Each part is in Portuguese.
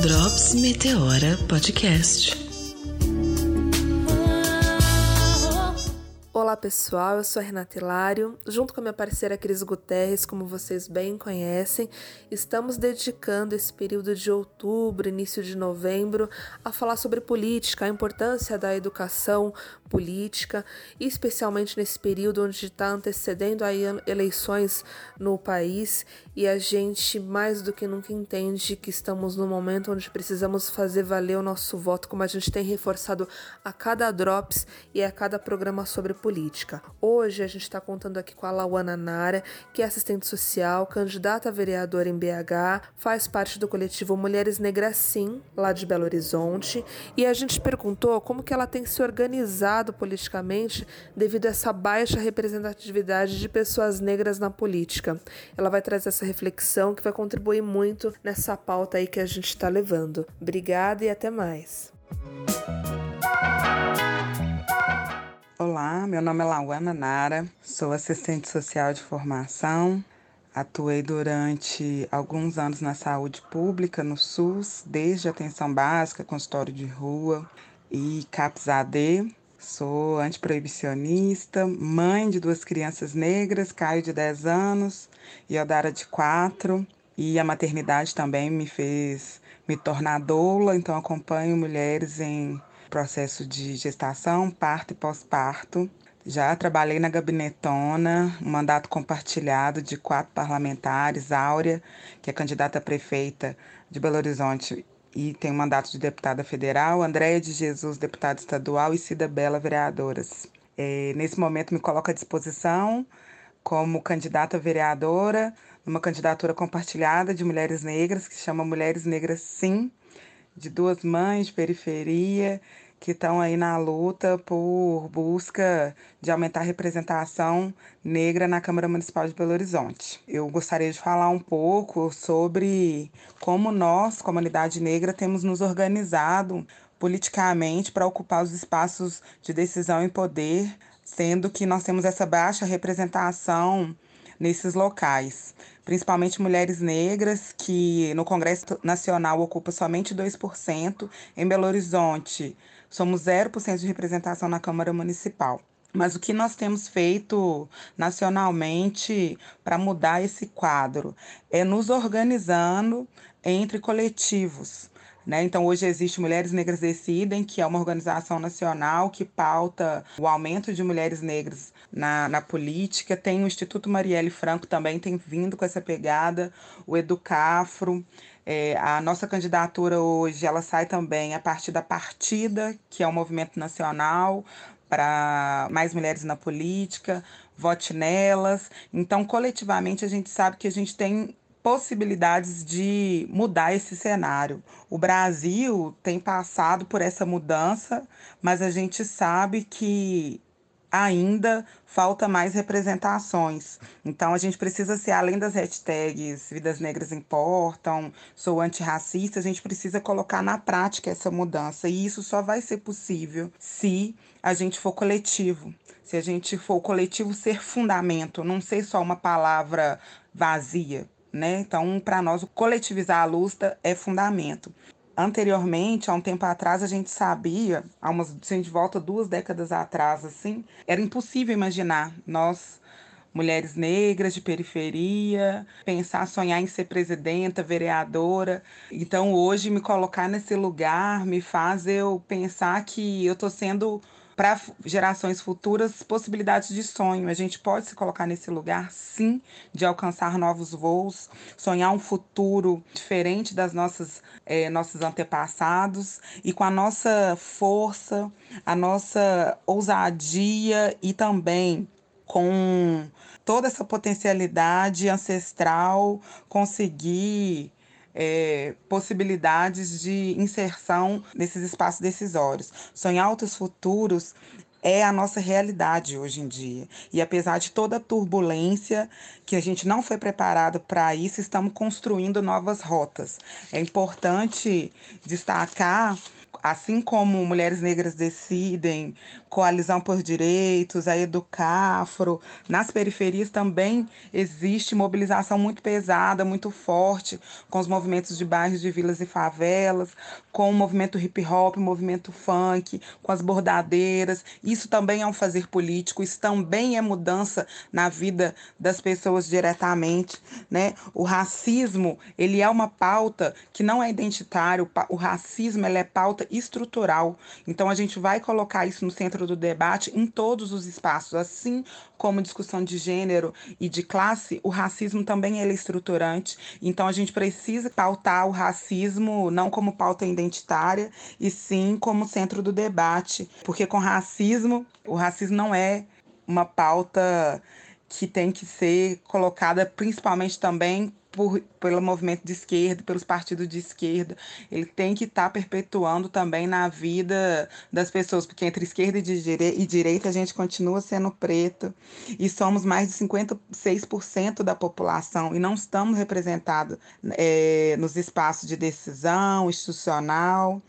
Drops Meteora Podcast. Olá pessoal, eu sou a Renata Hilário, junto com a minha parceira Cris Guterres, como vocês bem conhecem, estamos dedicando esse período de outubro, início de novembro, a falar sobre política, a importância da educação política, especialmente nesse período onde está antecedendo aí eleições no país e a gente mais do que nunca entende que estamos no momento onde precisamos fazer valer o nosso voto, como a gente tem reforçado a cada Drops e a cada programa sobre política. Hoje a gente está contando aqui com a Lauana Nara, que é assistente social, candidata a vereadora em BH, faz parte do coletivo Mulheres Negras Sim, lá de Belo Horizonte, e a gente perguntou como que ela tem se organizado politicamente devido a essa baixa representatividade de pessoas negras na política. Ela vai trazer essa reflexão que vai contribuir muito nessa pauta aí que a gente está levando. Obrigada e até mais. Olá, meu nome é Lauana Nara, sou assistente social de formação. Atuei durante alguns anos na saúde pública, no SUS, desde atenção básica, consultório de rua e CAPS AD. Sou antiproibicionista, mãe de duas crianças negras, Caio de 10 anos e Odara de 4. E a maternidade também me fez me tornar doula, então acompanho mulheres em processo de gestação, parto e pós-parto. Já trabalhei na Gabinetona, um mandato compartilhado de quatro parlamentares, Áurea, que é candidata a prefeita de Belo Horizonte e tem um mandato de deputada federal, Andréia de Jesus, deputada estadual, e Cida Bela, vereadoras. É, nesse momento, me coloco à disposição como candidata vereadora, numa candidatura compartilhada de mulheres negras, que chama Mulheres Negras Sim, de duas mães de periferia, que estão aí na luta por busca de aumentar a representação negra na Câmara Municipal de Belo Horizonte. Eu gostaria de falar um pouco sobre como nós, comunidade negra, temos nos organizado politicamente para ocupar os espaços de decisão e poder, sendo que nós temos essa baixa representação nesses locais, principalmente mulheres negras, que no Congresso Nacional ocupa somente 2%, em Belo Horizonte somos 0% de representação na Câmara Municipal. Mas o que nós temos feito nacionalmente para mudar esse quadro é nos organizando entre coletivos. Né? Então, hoje existe Mulheres Negras Decidem, que é uma organização nacional que pauta o aumento de mulheres negras na, na política. Tem o Instituto Marielle Franco também, tem vindo com essa pegada, o Educafro. É, a nossa candidatura hoje ela sai também a partir da Partida, que é um movimento nacional para mais mulheres na política, vote nelas. Então, coletivamente, a gente sabe que a gente tem possibilidades de mudar esse cenário. O Brasil tem passado por essa mudança, mas a gente sabe que ainda falta mais representações. Então a gente precisa ser além das hashtags Vidas Negras Importam, sou antirracista, a gente precisa colocar na prática essa mudança. E isso só vai ser possível se a gente for coletivo. Se a gente for coletivo ser fundamento, não ser só uma palavra vazia, né? Então, para nós, coletivizar a luta é fundamento. Anteriormente, há um tempo atrás, a gente sabia, há umas, se a gente volta duas décadas atrás, assim, era impossível imaginar nós mulheres negras de periferia, pensar, sonhar em ser presidenta, vereadora. Então, hoje, me colocar nesse lugar me faz eu pensar que eu estou sendo para gerações futuras possibilidades de sonho. A gente pode se colocar nesse lugar, sim, de alcançar novos voos, sonhar um futuro diferente das nossas é, nossos antepassados e com a nossa força, a nossa ousadia e também com toda essa potencialidade ancestral conseguir é, possibilidades de inserção nesses espaços decisórios. Sonhar outros futuros é a nossa realidade hoje em dia. E apesar de toda a turbulência, que a gente não foi preparado para isso, estamos construindo novas rotas. É importante destacar assim como mulheres negras decidem, Coalizão por Direitos, a Educafro. Nas periferias também existe mobilização muito pesada, muito forte, com os movimentos de bairros de vilas e favelas, com o movimento hip hop, movimento funk, com as bordadeiras. Isso também é um fazer político, isso também é mudança na vida das pessoas diretamente, né? O racismo, ele é uma pauta que não é identitário, o racismo ele é pauta estrutural. Então a gente vai colocar isso no centro do debate em todos os espaços, assim como discussão de gênero e de classe, o racismo também é estruturante. Então a gente precisa pautar o racismo não como pauta identitária, e sim como centro do debate, porque com racismo, o racismo não é uma pauta que tem que ser colocada principalmente também por, pelo movimento de esquerda, pelos partidos de esquerda. Ele tem que estar tá perpetuando também na vida das pessoas, porque entre esquerda e, dire direita a gente continua sendo preto e somos mais de 56% da população e não estamos representados é, nos espaços de decisão institucional.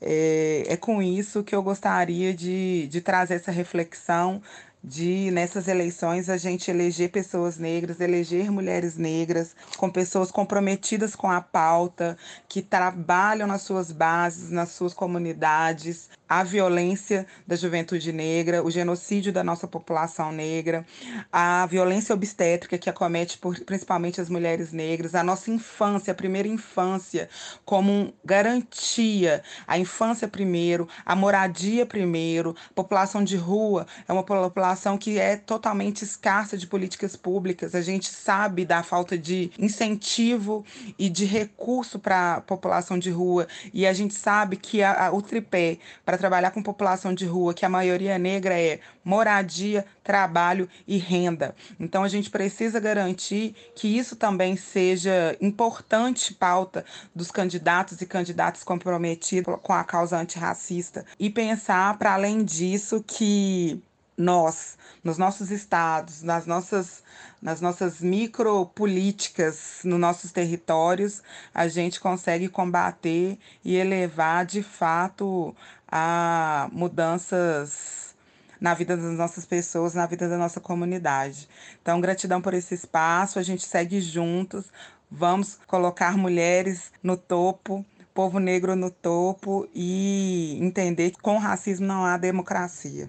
É, é com isso que eu gostaria de, de trazer essa reflexão de nessas eleições a gente eleger pessoas negras, eleger mulheres negras, com pessoas comprometidas com a pauta, que trabalham nas suas bases, nas suas comunidades, a violência da juventude negra, o genocídio da nossa população negra, a violência obstétrica que acomete por, principalmente as mulheres negras, a nossa infância, a primeira infância, como garantia, a infância primeiro, a moradia primeiro, população de rua é uma população que é totalmente escassa de políticas públicas. A gente sabe da falta de incentivo e de recurso para a população de rua. E a gente sabe que a, a, o tripé trabalhar com população de rua, que a maioria negra é moradia, trabalho e renda. Então a gente precisa garantir que isso também seja importante pauta dos candidatos e candidatas comprometidos com a causa antirracista e pensar para além disso que nós, nos nossos estados, nas nossas, nas nossas micropolíticas, nos nossos territórios, a gente consegue combater e elevar de fato a mudanças na vida das nossas pessoas, na vida da nossa comunidade. Então, gratidão por esse espaço, a gente segue juntos, vamos colocar mulheres no topo, povo negro no topo e entender que com racismo não há democracia.